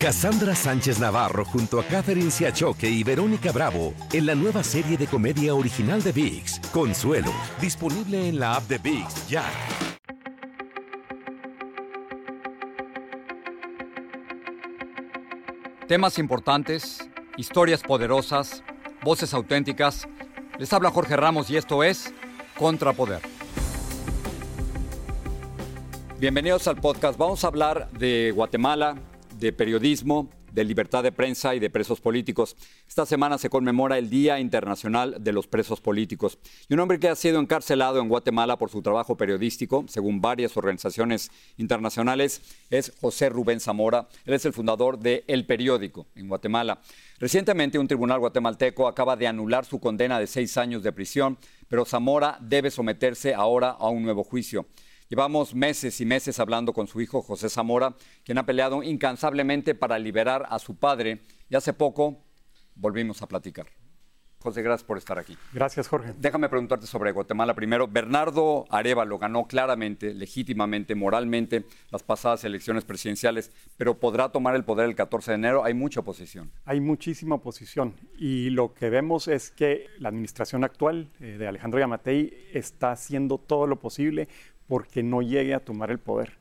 Cassandra Sánchez Navarro junto a Catherine Siachoque y Verónica Bravo en la nueva serie de comedia original de VIX, Consuelo, disponible en la app de VIX ya. Temas importantes, historias poderosas, voces auténticas. Les habla Jorge Ramos y esto es Contrapoder. Bienvenidos al podcast. Vamos a hablar de Guatemala, de periodismo, de libertad de prensa y de presos políticos. Esta semana se conmemora el Día Internacional de los Presos Políticos. Y un hombre que ha sido encarcelado en Guatemala por su trabajo periodístico, según varias organizaciones internacionales, es José Rubén Zamora. Él es el fundador de El Periódico en Guatemala. Recientemente un tribunal guatemalteco acaba de anular su condena de seis años de prisión, pero Zamora debe someterse ahora a un nuevo juicio. Llevamos meses y meses hablando con su hijo José Zamora, quien ha peleado incansablemente para liberar a su padre y hace poco volvimos a platicar. José, gracias por estar aquí. Gracias, Jorge. Déjame preguntarte sobre Guatemala primero. Bernardo Arevalo ganó claramente, legítimamente, moralmente las pasadas elecciones presidenciales, pero podrá tomar el poder el 14 de enero. Hay mucha oposición. Hay muchísima oposición y lo que vemos es que la administración actual eh, de Alejandro Yamatei está haciendo todo lo posible porque no llegue a tomar el poder.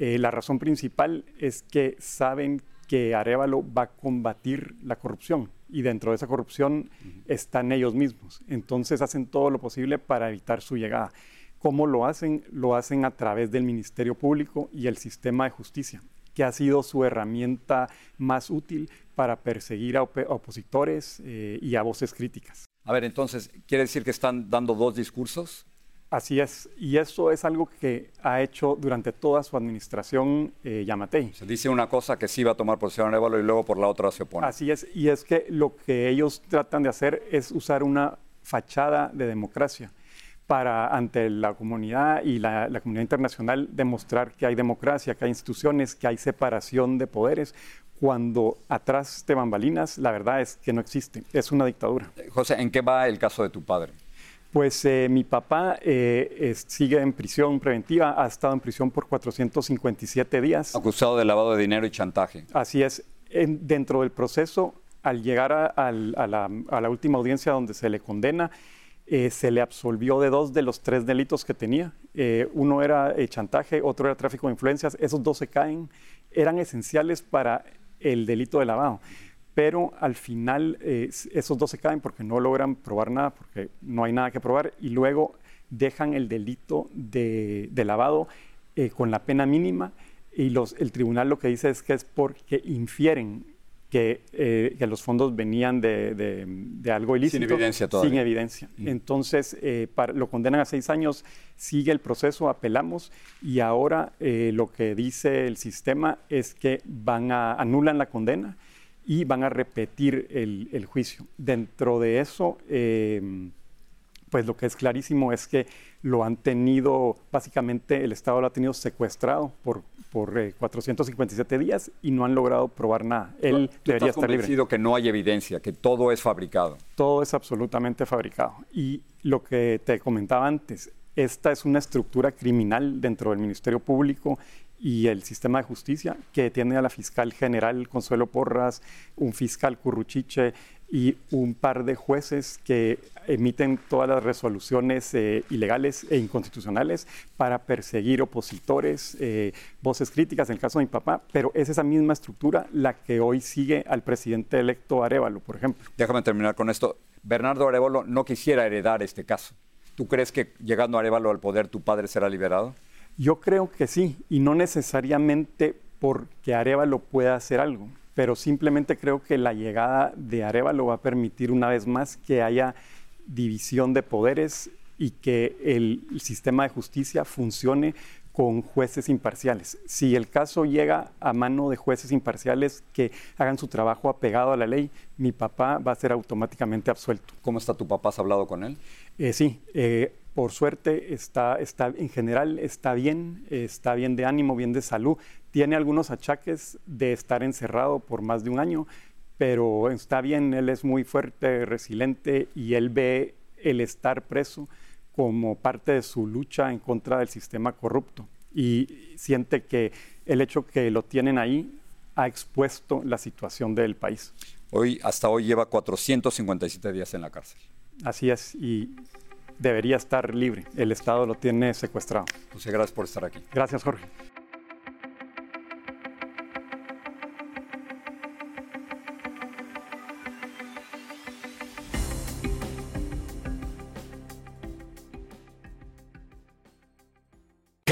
Eh, la razón principal es que saben que Arevalo va a combatir la corrupción y dentro de esa corrupción están ellos mismos. Entonces hacen todo lo posible para evitar su llegada. ¿Cómo lo hacen? Lo hacen a través del Ministerio Público y el sistema de justicia, que ha sido su herramienta más útil para perseguir a, opositores eh, y a voces críticas. A ver, entonces, ¿quiere decir que están dando dos discursos? Así es, y eso es algo que ha hecho durante toda su administración eh, Yamatei. Se dice una cosa que sí va a tomar posición Arevalo y luego por la otra se opone. Así es, y es que lo que ellos tratan de hacer es usar una fachada de democracia para ante la comunidad y la, la, comunidad internacional demostrar que hay democracia, que hay instituciones, que hay separación de poderes, cuando atrás de bambalinas la verdad es que no existe, es una dictadura. José, ¿en qué va el caso de tu padre? Pues eh, mi papá eh, sigue en prisión preventiva, ha estado en prisión por 457 días. Acusado de lavado de dinero y chantaje. Así es. dentro del proceso, al llegar a, la, última audiencia donde se le condena, eh, se le absolvió de dos de los tres delitos que tenía. uno era chantaje, otro era tráfico de influencias. Esos dos se caen. Eran esenciales para el delito de lavado pero al final eh, esos dos se caen porque no logran probar nada, porque no hay nada que probar, y luego dejan el delito de, lavado eh, con la pena mínima, y los, el tribunal lo que dice es que es porque infieren que, eh, los fondos venían de, algo ilícito. Sin evidencia todavía. Sin evidencia. Entonces, lo condenan a seis años, sigue el proceso, apelamos, y ahora lo que dice el sistema es que van a anulan la condena, y van a repetir el, juicio. Dentro de eso, em, pues lo que es clarísimo es que lo han tenido, básicamente el Estado lo ha tenido secuestrado por, por 457 eh, días y no han logrado probar nada. Él debería estar libre. que no hay evidencia, que todo es fabricado. Todo es absolutamente fabricado. Y lo que te comentaba antes, esta es una estructura criminal dentro del Ministerio Público y el sistema de justicia, que tiene a la fiscal general Consuelo Porras, un fiscal Curruchiche y un par de jueces que emiten todas las resoluciones eh, ilegales e inconstitucionales para perseguir opositores, eh, voces críticas, en el caso de mi papá, pero es esa misma estructura la que hoy sigue al presidente electo Arevalo, por ejemplo. Déjame terminar con esto. Bernardo Arevalo no quisiera heredar este caso. ¿Tú crees que llegando Arevalo al poder tu padre será liberado? Yo creo que sí, y no necesariamente porque Arevalo pueda hacer algo, pero simplemente creo que la llegada de Arevalo va a permitir una vez más que haya división de poderes y que el sistema de justicia funcione con jueces imparciales. Si el caso llega a mano de jueces imparciales que hagan su trabajo apegado a la ley, mi papá va a ser automáticamente absuelto. ¿Cómo está tu papá? ¿Has hablado con él? Eh, sí, eh, por suerte está, está, en general está bien, está bien de ánimo, bien de salud. Tiene algunos achaques de estar encerrado por más de un año, pero está bien, él es muy fuerte, resiliente y él ve el estar preso como parte de su lucha en contra del sistema corrupto y siente que el hecho que lo tienen ahí ha expuesto la situación del país. Hoy, hasta hoy lleva 457 días en la cárcel. Así es, y debería estar libre. El Estado lo tiene secuestrado. José, gracias por estar aquí. Gracias, Jorge.